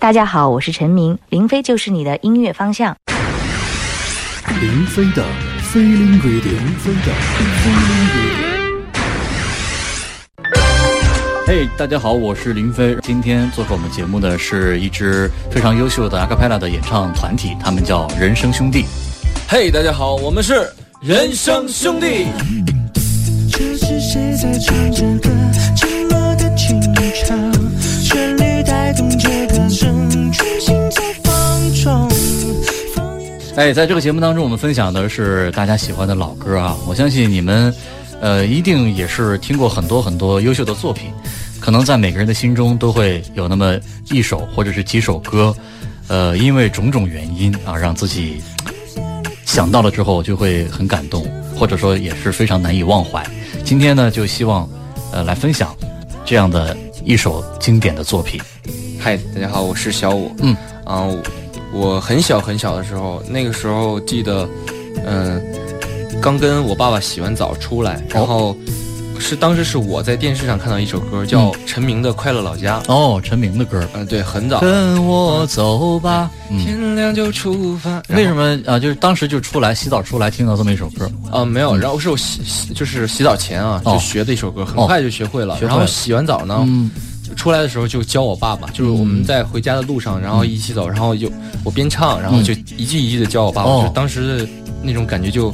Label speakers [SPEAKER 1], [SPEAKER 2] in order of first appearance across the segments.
[SPEAKER 1] 大家好，我是陈明，林飞就是你的音乐方向。
[SPEAKER 2] 林飞的 Feeling Radio，林飞的 Feeling Radio。
[SPEAKER 3] 嘿，大家好，我是林飞。今天做客我们节目的是一支非常优秀的阿卡贝拉的演唱团体，他们叫人生兄弟。
[SPEAKER 4] 嘿，大家好，我们是人生兄弟。
[SPEAKER 5] 这是谁在唱着歌？
[SPEAKER 3] 哎，在这个节目当中，我们分享的是大家喜欢的老歌啊。我相信你们，呃，一定也是听过很多很多优秀的作品。可能在每个人的心中都会有那么一首或者是几首歌，呃，因为种种原因啊，让自己想到了之后就会很感动，或者说也是非常难以忘怀。今天呢，就希望呃来分享这样的一首经典的作品。
[SPEAKER 4] 嗨，大家好，我是小五。
[SPEAKER 3] 嗯，
[SPEAKER 4] 啊，我很小很小的时候，那个时候记得，嗯，刚跟我爸爸洗完澡出来，然后。是当时是我在电视上看到一首歌，叫陈明的《快乐老家》。
[SPEAKER 3] 哦，陈明的歌。
[SPEAKER 4] 嗯，对，很早。
[SPEAKER 3] 跟我走吧，
[SPEAKER 4] 天亮就出发。
[SPEAKER 3] 为什么啊？就是当时就出来洗澡出来听到这么一首歌。
[SPEAKER 4] 啊，没有，然后是我洗洗就是洗澡前啊就学的一首歌，很快就学会了。然后洗完澡呢，出来的时候就教我爸爸，就是我们在回家的路上，然后一起走，然后就我边唱，然后就一句一句的教我爸爸。就当时的那种感觉就。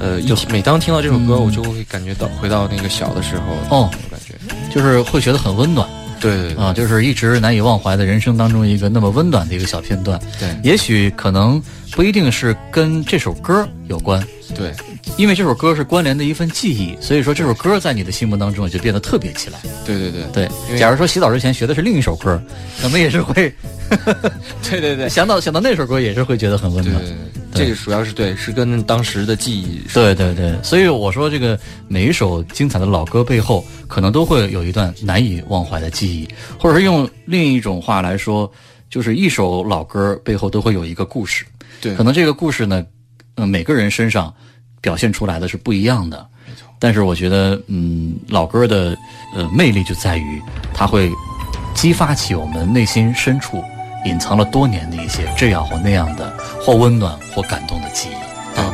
[SPEAKER 4] 呃，就每当听到这首歌，我就会感觉到回到那个小的时候哦，感觉
[SPEAKER 3] 就是会觉得很温暖。
[SPEAKER 4] 对
[SPEAKER 3] 啊，就是一直难以忘怀的人生当中一个那么温暖的一个小片段。
[SPEAKER 4] 对，
[SPEAKER 3] 也许可能不一定是跟这首歌有关。
[SPEAKER 4] 对，
[SPEAKER 3] 因为这首歌是关联的一份记忆，所以说这首歌在你的心目当中就变得特别起来。
[SPEAKER 4] 对对对
[SPEAKER 3] 对，假如说洗澡之前学的是另一首歌，可能也是会。
[SPEAKER 4] 对对对，
[SPEAKER 3] 想到想到那首歌也是会觉得很温暖。
[SPEAKER 4] 这个主要是对，是跟当时的记忆。
[SPEAKER 3] 对对对，所以我说这个每一首精彩的老歌背后，可能都会有一段难以忘怀的记忆，或者是用另一种话来说，就是一首老歌背后都会有一个故事。
[SPEAKER 4] 对，
[SPEAKER 3] 可能这个故事呢，呃，每个人身上表现出来的是不一样的。
[SPEAKER 4] 没错。
[SPEAKER 3] 但是我觉得，嗯，老歌的呃魅力就在于，它会激发起我们内心深处。隐藏了多年的一些这样或那样的或温暖或感动的记忆
[SPEAKER 4] 啊，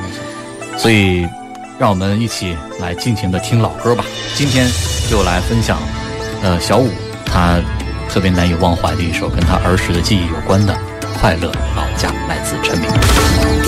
[SPEAKER 3] 所以让我们一起来尽情的听老歌吧。今天就来分享，呃，小五他特别难以忘怀的一首跟他儿时的记忆有关的《快乐老家》，来自陈明。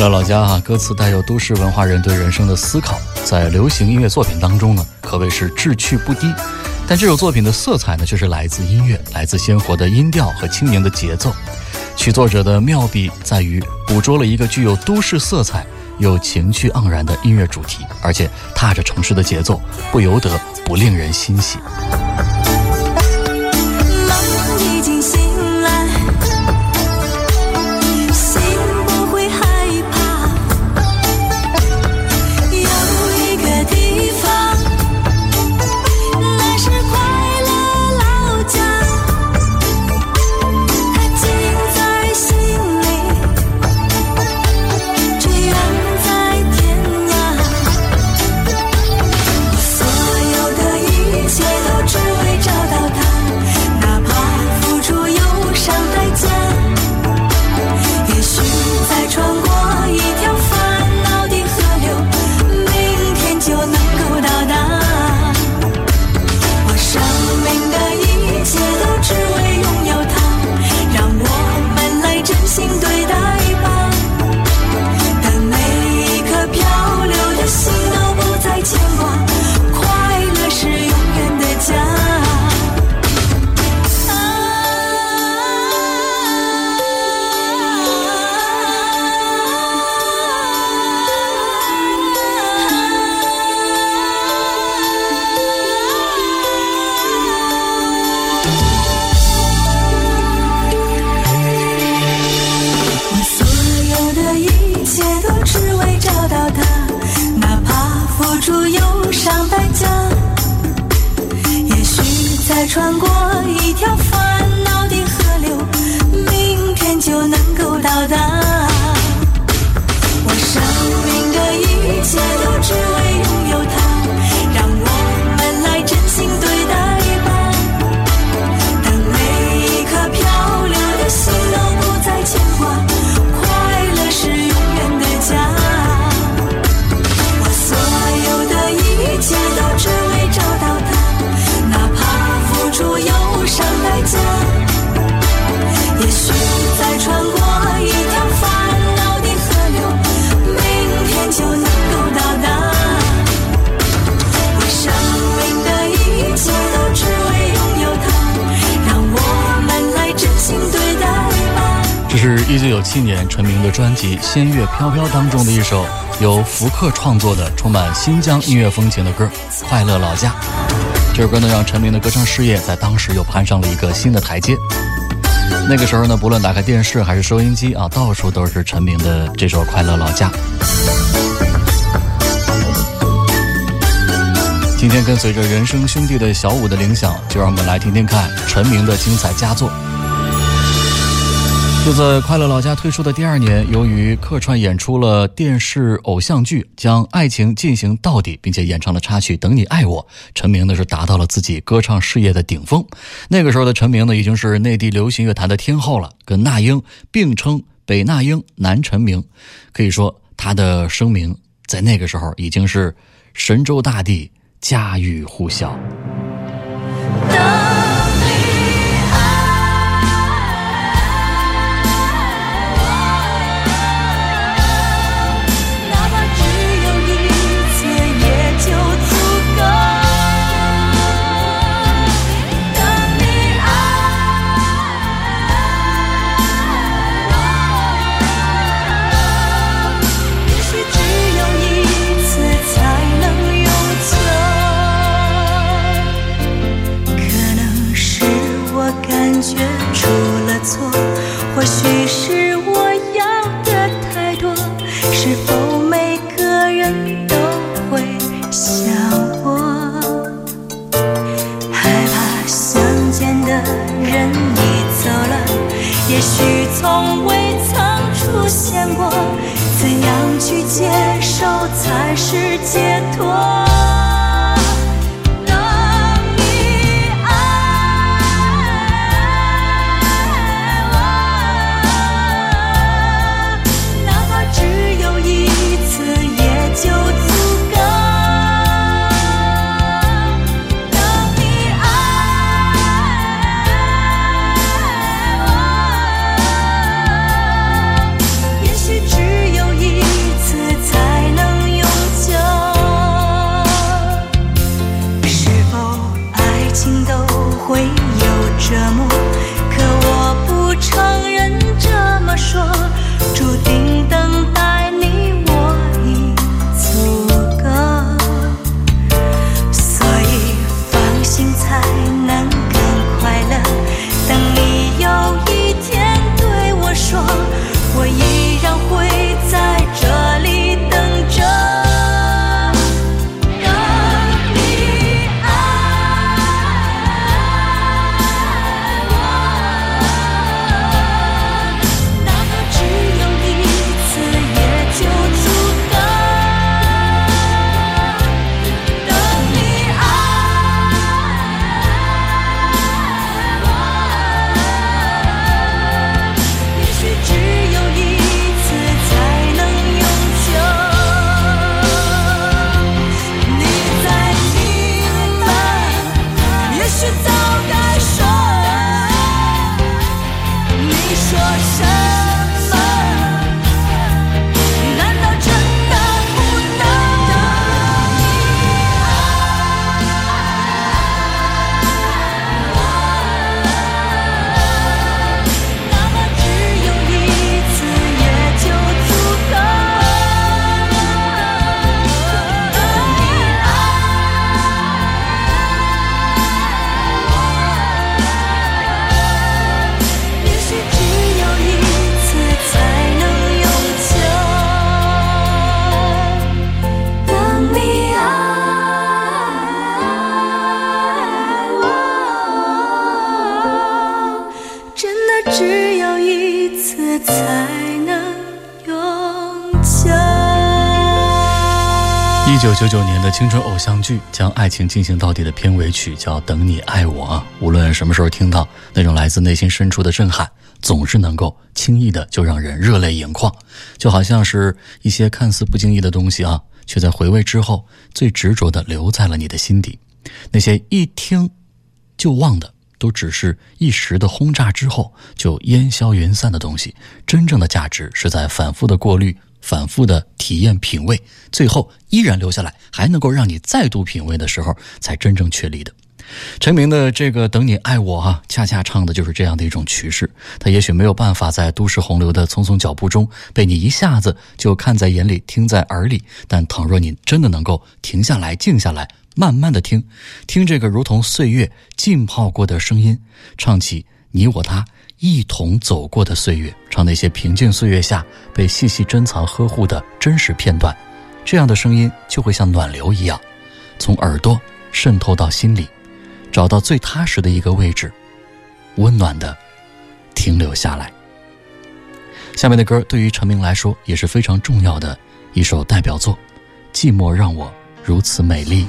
[SPEAKER 3] 快乐老家啊，歌词带有都市文化人对人生的思考，在流行音乐作品当中呢，可谓是志趣不低。但这首作品的色彩呢，却是来自音乐，来自鲜活的音调和轻盈的节奏。曲作者的妙笔在于捕捉了一个具有都市色彩又情趣盎然的音乐主题，而且踏着城市的节奏，不由得不令人欣喜。
[SPEAKER 5] 七年陈明的专辑《仙乐飘飘》当中的一首由福克创作的充满新疆音乐风情的歌《快乐老家》。这首歌呢，让陈明的歌唱事业在当时又攀上了一个新的台阶。那个时候呢，不论打开电视还是收音机啊，到处都是陈明的这首《快乐老家》。今天跟随着人生兄弟的小五的铃响，就让我们来听听看陈明的精彩佳作。就在《快乐老家》推出的第二年，由于客串演出了电视偶像剧《将爱情进行到底》，并且演唱了插曲《等你爱我》，陈明呢是达到了自己歌唱事业的顶峰。那个时候的陈明呢，已经是内地流行乐坛的天后了，跟那英并称“北那英”“南陈明”，可以说他的声名在那个时候已经是神州大地家喻户晓。
[SPEAKER 6] 才能永久。一
[SPEAKER 5] 九九九年的青春偶像剧将爱情进行到底的片尾曲叫等你爱我啊。无论什么时候听到那种来自内心深处的震撼总是能够轻易的就让人热泪盈眶。就好像是一些看似不经意的东西啊却在回味之后最执着的留在了你的心底。那些一听就忘的都只是一时的轰炸之后就烟消云散的东西，真正的价值是在反复的过滤。反复的体验品味，最后依然留下来，还能够让你再度品味的时候，才真正确立的。陈明的这个《等你爱我》啊，恰恰唱的就是这样的一种趋势。他也许没有办法在都市洪流的匆匆脚步中被你一下子就看在眼里、听在耳里，但倘若你真的能够停下来、静下来，慢慢的听，听这个如同岁月浸泡过的声音，唱起你我他。一同走过的岁月，唱那些平静岁月下被细细珍藏呵护的真实片段，这样的声音就会像暖流一样，从耳朵渗透到心里，找到最踏实的一个位置，温暖的停留下来。下面的歌对于陈明来说也是非常重要的一首代表作，《寂寞让我如此美丽》。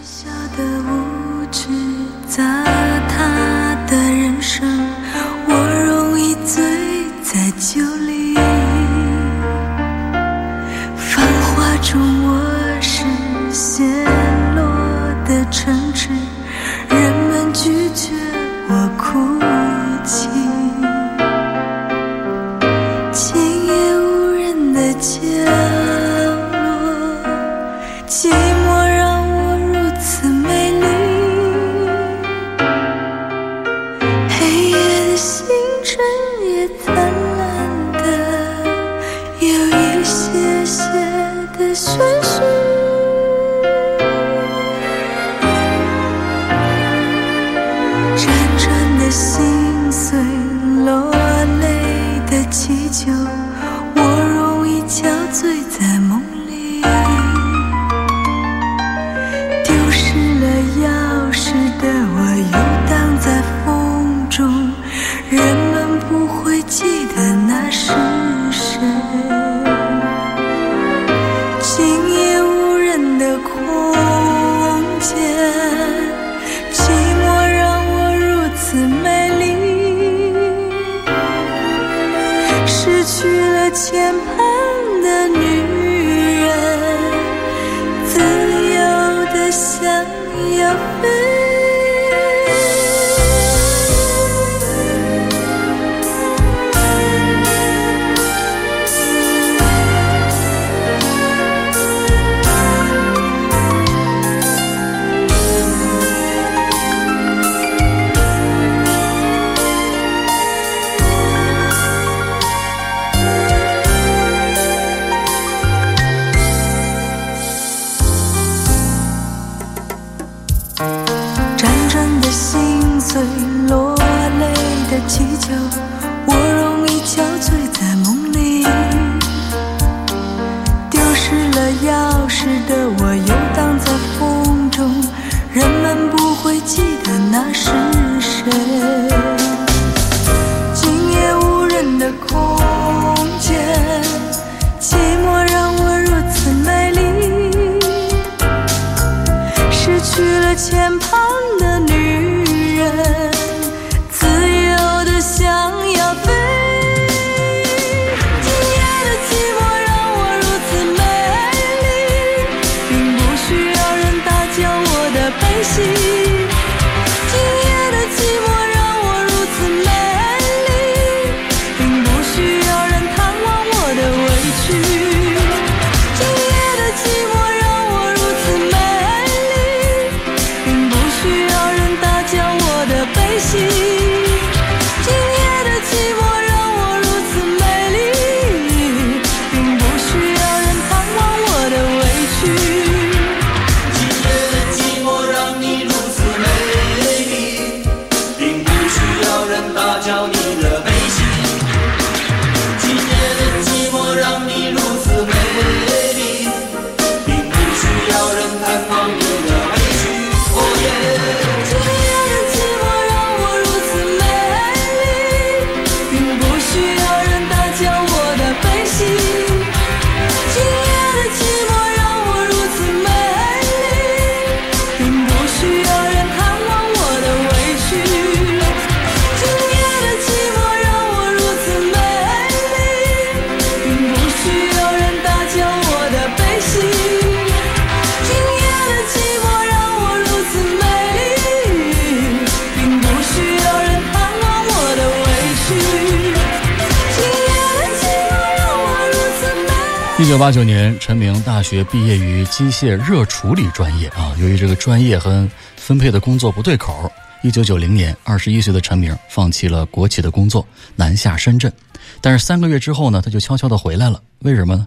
[SPEAKER 3] 八九年，陈明大学毕业于机械热处理专业啊。由于这个专业和分配的工作不对口，一九九零年，二十一岁的陈明放弃了国企的工作，南下深圳。但是三个月之后呢，他就悄悄地回来了。为什么呢？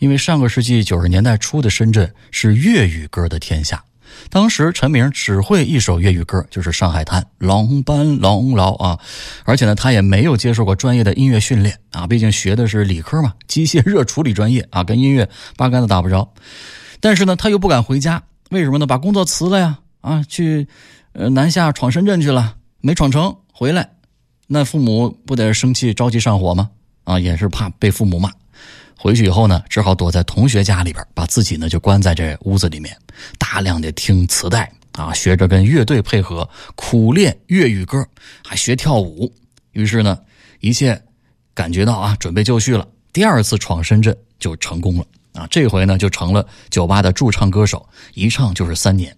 [SPEAKER 3] 因为上个世纪九十年代初的深圳是粤语歌的天下。当时陈明只会一首粤语歌，就是《上海滩》，龙班龙劳啊，而且呢，他也没有接受过专业的音乐训练啊，毕竟学的是理科嘛，机械热处理专业啊，跟音乐八竿子打不着。但是呢，他又不敢回家，为什么呢？把工作辞了呀，啊，去呃南下闯深圳去了，没闯成回来，那父母不得生气着急上火吗？啊，也是怕被父母骂。回去以后呢，只好躲在同学家里边，把自己呢就关在这屋子里面，大量的听磁带啊，学着跟乐队配合，苦练粤语歌，还学跳舞。于是呢，一切感觉到啊，准备就绪了。第二次闯深圳就成功了啊，这回呢就成了酒吧的驻唱歌手，一唱就是三年。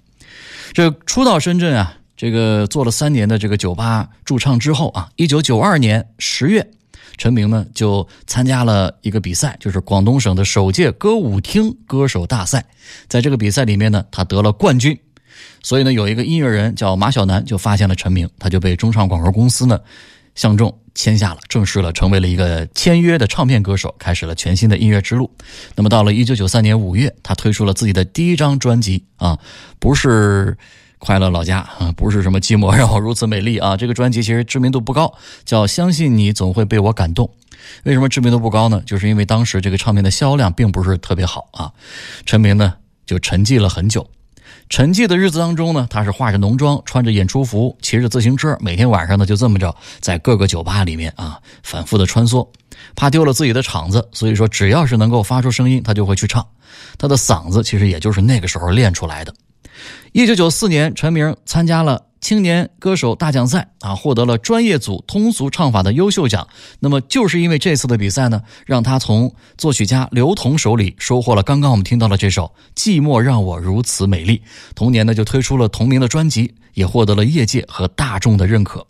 [SPEAKER 3] 这初到深圳啊，这个做了三年的这个酒吧驻唱之后啊，一九九二年十月。陈明呢就参加了一个比赛，就是广东省的首届歌舞厅歌手大赛。在这个比赛里面呢，他得了冠军。所以呢，有一个音乐人叫马小南就发现了陈明，他就被中唱广告公司呢相中签下了，正式了成为了一个签约的唱片歌手，开始了全新的音乐之路。那么到了一九九三年五月，他推出了自己的第一张专辑啊，不是。快乐老家啊，不是什么寂寞让我如此美丽啊！这个专辑其实知名度不高，叫相信你总会被我感动。为什么知名度不高呢？就是因为当时这个唱片的销量并不是特别好啊。陈明呢就沉寂了很久，沉寂的日子当中呢，他是化着浓妆，穿着演出服，骑着自行车，每天晚上呢就这么着在各个酒吧里面啊反复的穿梭，怕丢了自己的场子，所以说只要是能够发出声音，他就会去唱。他的嗓子其实也就是那个时候练出来的。一九九四年，陈明参加了青年歌手大奖赛啊，获得了专业组通俗唱法的优秀奖。那么，就是因为这次的比赛呢，让他从作曲家刘同手里收获了刚刚我们听到的这首《寂寞让我如此美丽》。同年呢，就推出了同名的专辑，也获得了业界和大众的认可。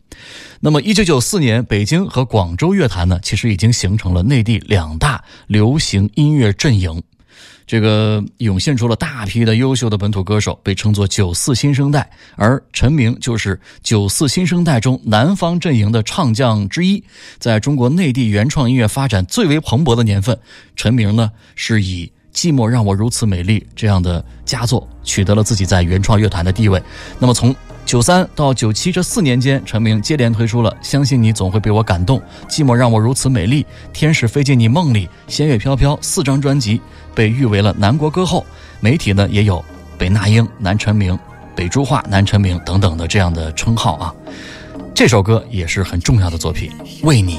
[SPEAKER 3] 那么，一九九四年，北京和广州乐坛呢，其实已经形成了内地两大流行音乐阵营。这个涌现出了大批的优秀的本土歌手，被称作“九四新生代”，而陈明就是“九四新生代”中南方阵营的唱将之一。在中国内地原创音乐发展最为蓬勃的年份，陈明呢是以《寂寞让我如此美丽》这样的佳作，取得了自己在原创乐坛的地位。那么从九三到九七这四年间，陈明接连推出了《相信你总会被我感动》《寂寞让我如此美丽》《天使飞进你梦里》《仙乐飘飘》四张专辑。被誉为了南国歌后，媒体呢也有北那英南陈明、北珠化南陈明等等的这样的称号啊。这首歌也是很重要的作品，为你。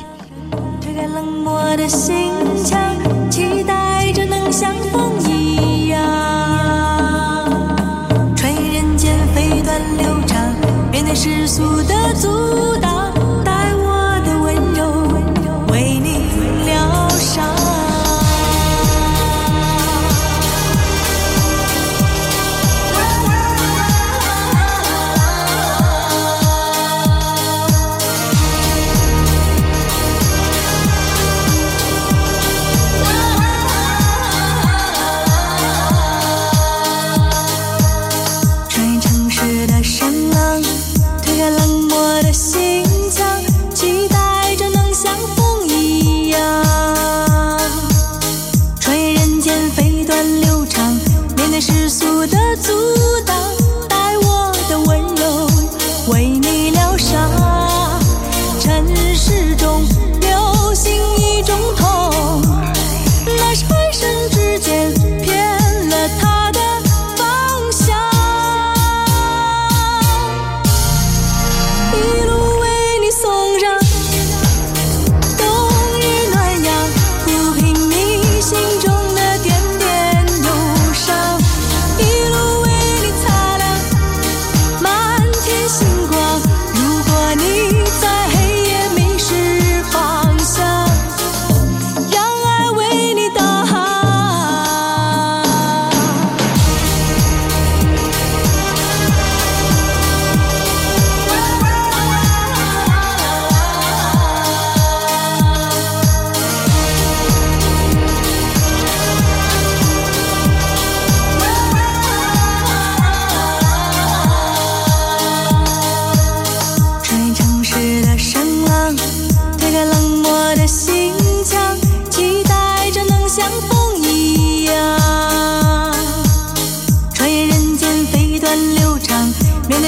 [SPEAKER 5] 推开冷漠的心墙，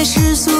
[SPEAKER 5] 世俗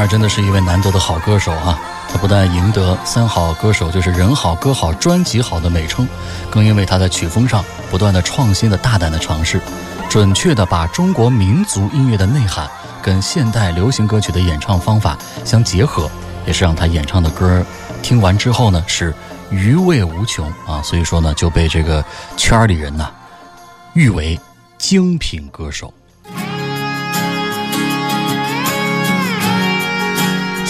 [SPEAKER 3] 二真的是一位难得的好歌手啊！他不但赢得“三好歌手”就是人好、歌好、专辑好的美称，更因为他在曲风上不断的创新的大胆的尝试，准确的把中国民族音乐的内涵跟现代流行歌曲的演唱方法相结合，也是让他演唱的歌听完之后呢是余味无穷啊！所以说呢就被这个圈里人呐誉为精品歌手。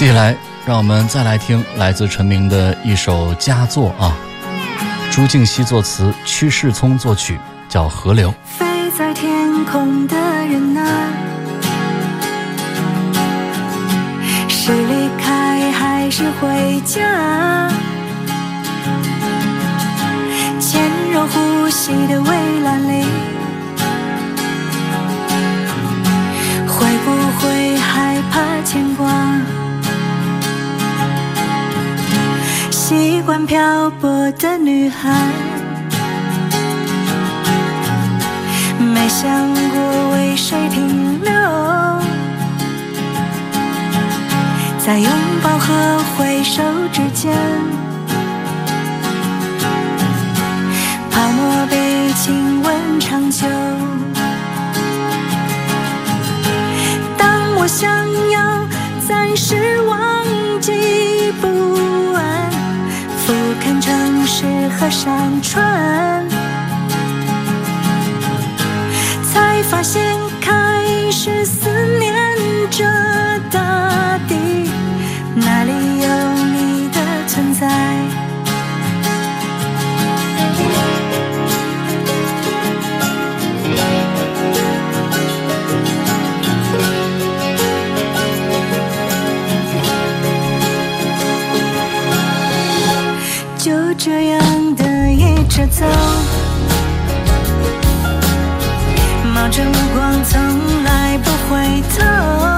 [SPEAKER 3] 接下来，让我们再来听来自陈明的一首佳作啊，朱静熙作词，屈世聪作曲，叫《河流》。
[SPEAKER 5] 飞在天空的人啊，是离开还是回家？潜入呼吸的围栏里，会不会害怕牵挂？习惯漂泊的女孩。没想过为谁停留，在拥抱和挥手之间，泡沫被亲吻长久。当我想要暂时忘记城市和山川。才发现开始思念着大地，那里有你的存在。这样的一直走。冒着目光，从来不回头，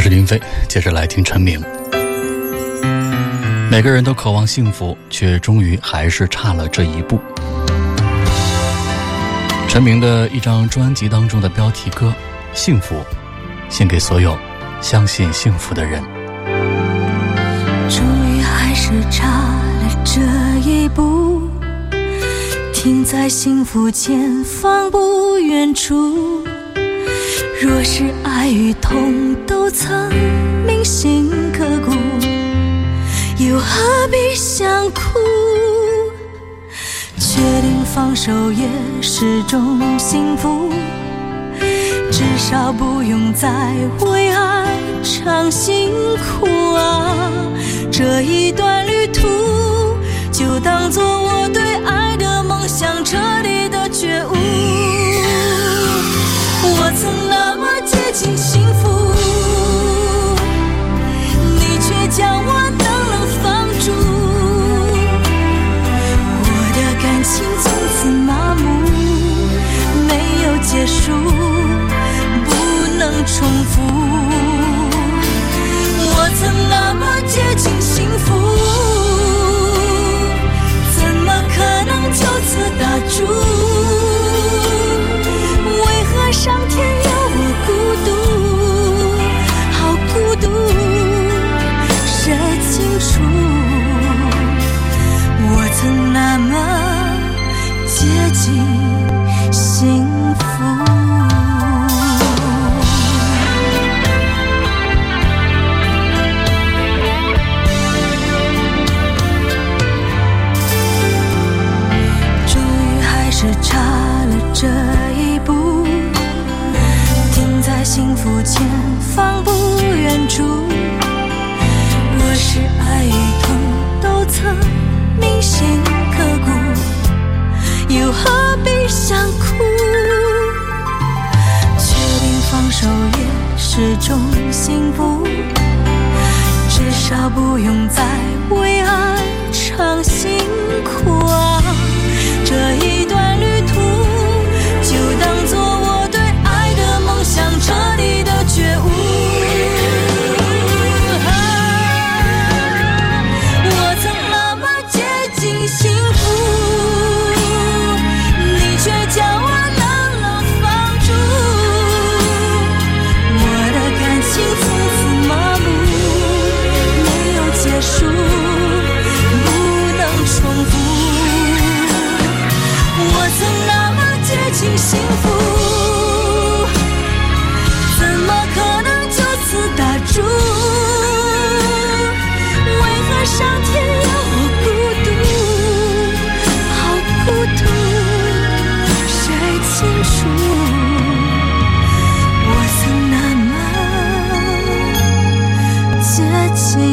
[SPEAKER 5] 我
[SPEAKER 3] 是林飞，接着来听陈明。每个人都渴望幸福，却终于还是差了这一步。陈明的一张专辑当中的标题歌《幸福》，献给所有相信幸福的人。
[SPEAKER 5] 终于还是差了这一步。停在幸福前方不远处。若是爱与痛都曾铭心刻骨，又何必想哭？决定放手也是种幸福，至少不用再为爱尝辛苦啊！这一段旅途，就当做我对爱的梦。想彻底的觉悟，我曾那么接近幸福，你却将我冷冷放逐。我的感情从此麻木，没有结束，不能重复。我曾那么接近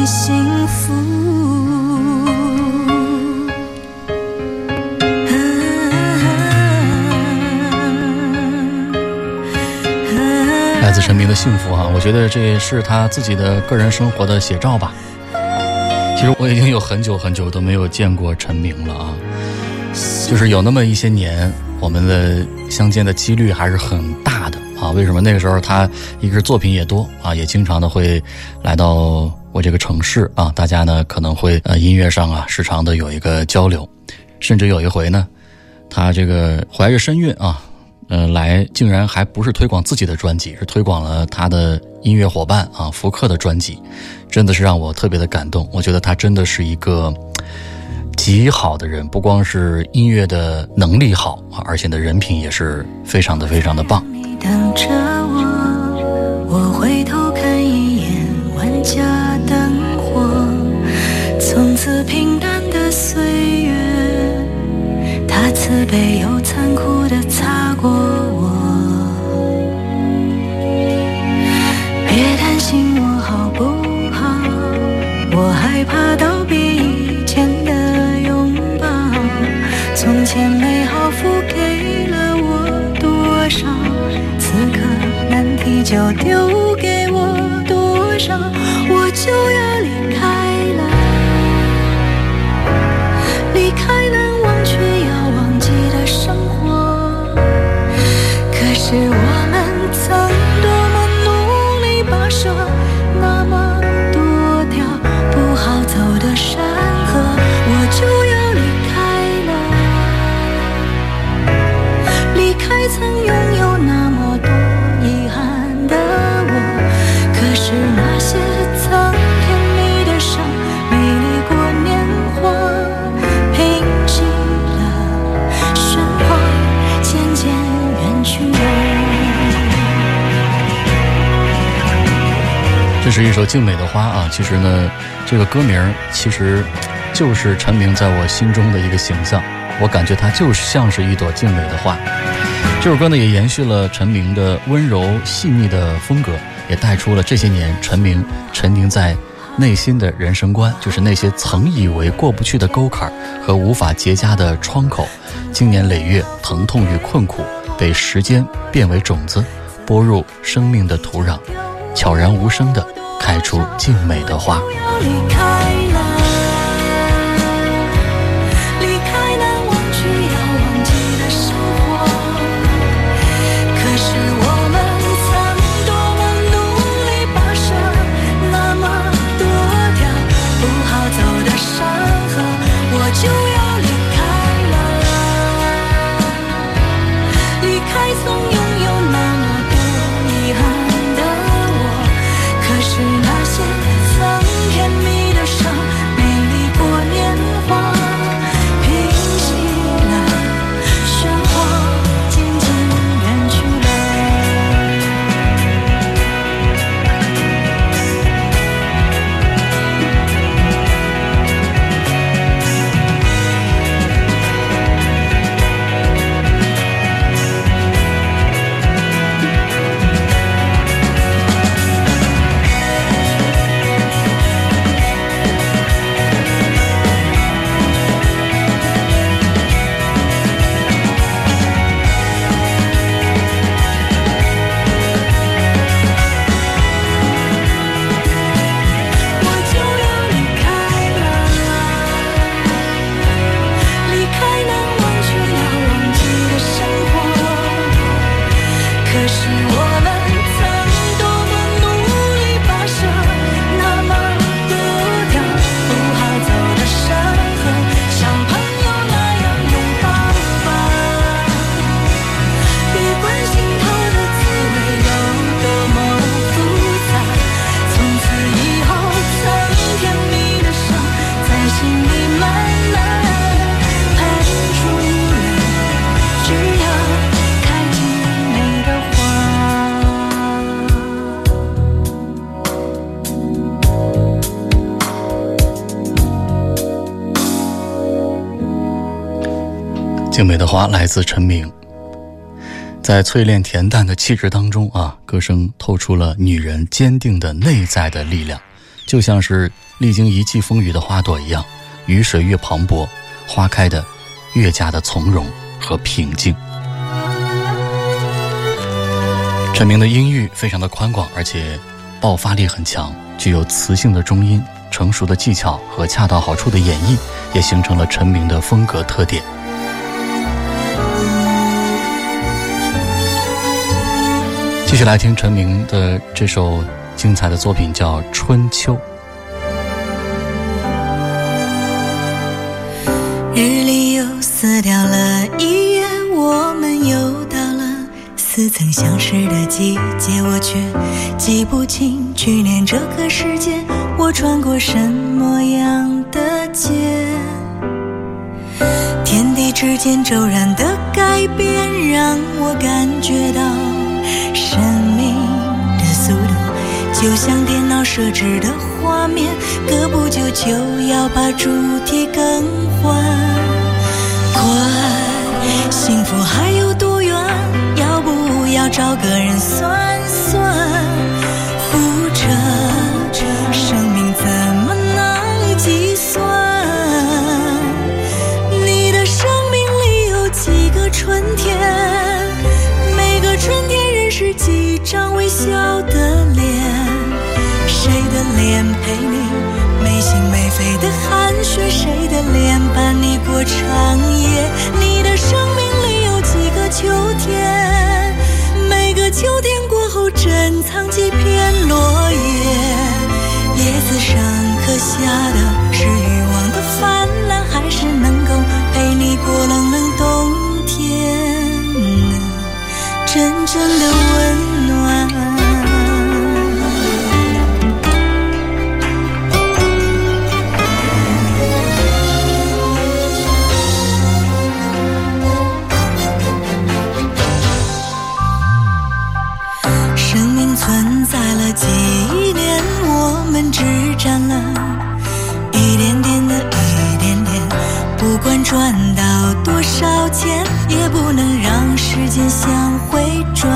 [SPEAKER 5] 幸福来自
[SPEAKER 3] 陈明的幸福啊，我觉得这也是他自己的个人生活的写照吧。其实我已经有很久很久都没有见过陈明了啊，就是有那么一些年，我们的相见的几率还是很大的啊。为什么那个时候他一个是作品也多啊，也经常的会来到我这个城市啊，大家呢可能会呃音乐上啊时常的有一个交流，甚至有一回呢，他这个怀着身孕啊。呃，来竟然还不是推广自己的专辑，是推广了他的音乐伙伴啊福克的专辑，真的是让我特别的感动。我觉得他真的是一个极好的人，不光是音乐的能力好啊，而且的人品也是非常的非常的棒。
[SPEAKER 5] 等着慈悲又残酷的擦过我。别担心我好不好，我害怕道别以前的拥抱。从前美好付给了我多少，此刻难题就丢给我多少，我就要离是
[SPEAKER 3] 一首静美的花啊，其实呢，这个歌名其实就是陈明在我心中的一个形象，我感觉它就像是一朵静美的花。这首歌呢，也延续了陈明的温柔细腻的风格，也带出了这些年陈明沉凝在内心的人生观，就是那些曾以为过不去的沟坎和无法结痂的窗口，经年累月，疼痛与困苦被时间变为种子，播入生命的土壤，悄然无声地开出静
[SPEAKER 5] 美的花。
[SPEAKER 3] 静美的花来自陈明，在淬炼恬淡的气质当中啊，歌声透出了女人坚定的内在的力量，就像是历经一季风雨的花朵一样，雨水越磅礴，花开的越加的从容和平静。陈明的音域非常的宽广，而且爆发力很强，具有磁性的中音、成熟的技巧和恰到好处的演绎，也形成了陈明的风格特点。继续来听陈明的这首精彩的作品，叫《春秋》。
[SPEAKER 5] 日历又撕掉了一页，我们又到了似曾相识的季节，我却记不清去年这个时间我穿过什么样的街。天地之间骤然的改变，让我感觉到生命的速度，就像电脑设置的画面，隔不久就要把主题更换。管幸福还有多远？要不要找个人算？脸陪你没心没肺的寒暄？谁的脸伴你过长夜？你的生命里有几个秋天？每个秋天过后珍藏几片落叶？叶子上刻下的是欲望的泛滥，还是能够陪你过冷冷冬天？真正的温们只占了一点点的一点点。不管赚到多少钱，也不能让时间向回转。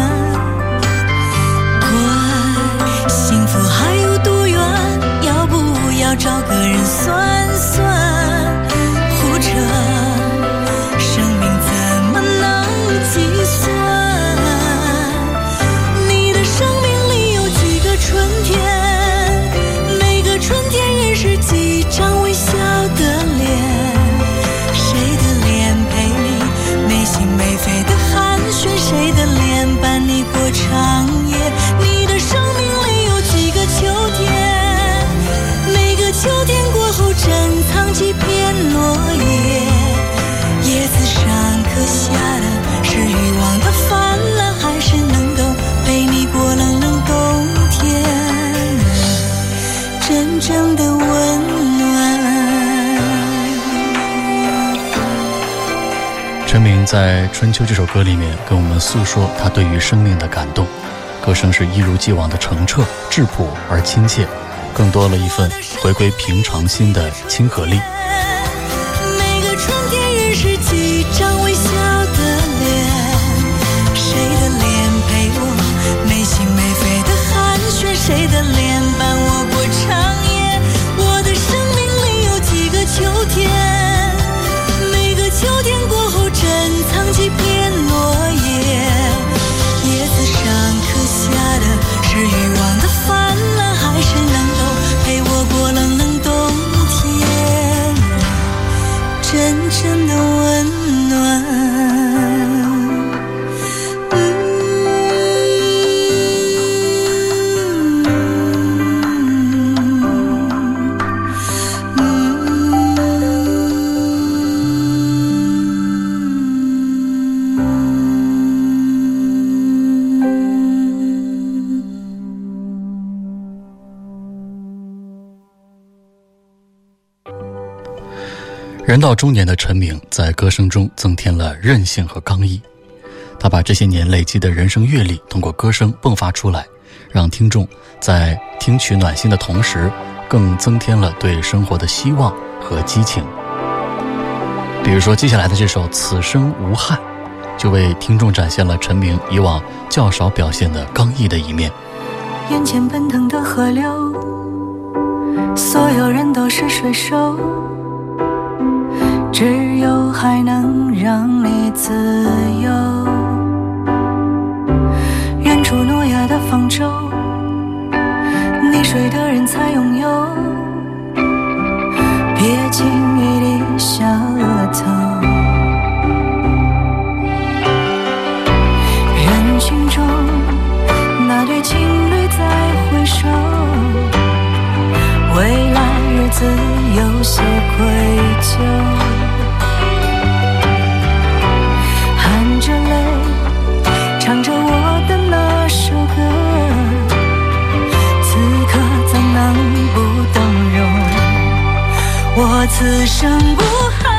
[SPEAKER 5] 管，幸福还有多远？要不要找个人算算？春秋》
[SPEAKER 3] 这首歌里面跟我们诉说他对于生命的感动，歌声是一如既往的澄澈、质朴而亲切，更多了一份回归平常心的亲和力。人到中年的陈明，在歌声中增添了韧性和刚毅。他把这些年累积的人生阅历，通过歌声迸发出来，让听众在听取暖心的同时，更增添了对生活的希望和激情。比如说，接下来的这首《此生无憾》，就为听众展现了陈明以往较少表现的刚毅的一面。
[SPEAKER 5] 眼前奔腾的河流，所有人都是水手，只有海能让你自由。远处诺亚的方舟，溺水的人才拥有，别轻易低下额头。人群中，那对情侣在挥手，未来日子有些愧疚，此生无憾。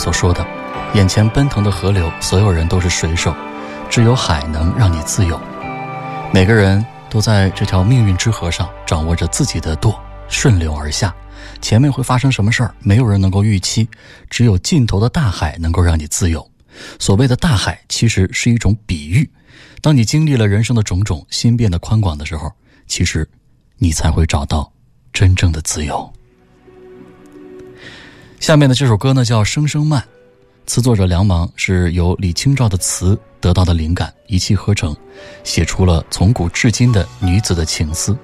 [SPEAKER 3] 所说的：“眼前奔腾的河流，所有人都是水手，只有海能让你自由。”每个人都在这条命运之河上掌握着自己的舵，顺流而下。前面会发生什么事儿，没有人能够预期，只有尽头的大海能够让你自由。所谓的大海，其实是一种比喻。当你经历了人生的种种，心变得宽广的时候，其实你才会找到真正的自由。下面的这首歌呢叫《声声慢》，词作者梁芒是由李清照的词得到的灵感，一气呵成，写出了从古至今的女子的情思。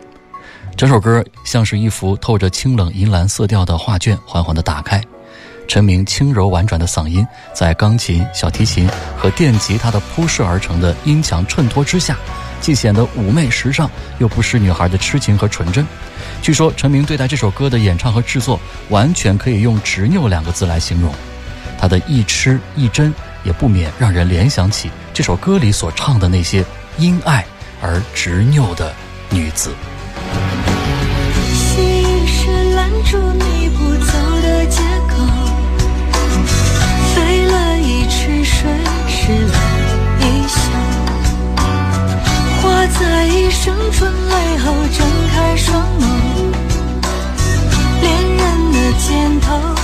[SPEAKER 3] 这首歌像是一幅透着清冷银蓝色调的画卷，缓缓地打开。陈明轻柔婉转的嗓音，在钢琴、小提琴和电吉他的铺设而成的音墙衬托之下，既显得妩媚时尚，又不失女孩的痴情和纯真。据说陈明对待这首歌的演唱和制作，完全可以用“执拗”两个字来形容。他的一痴一真，也不免让人联想起这首歌里所唱的那些因爱而执拗的女子。
[SPEAKER 5] 心是拦住你不走的借口，飞了一池水，湿了一袖，花在一声春雷后睁开双眸。念头。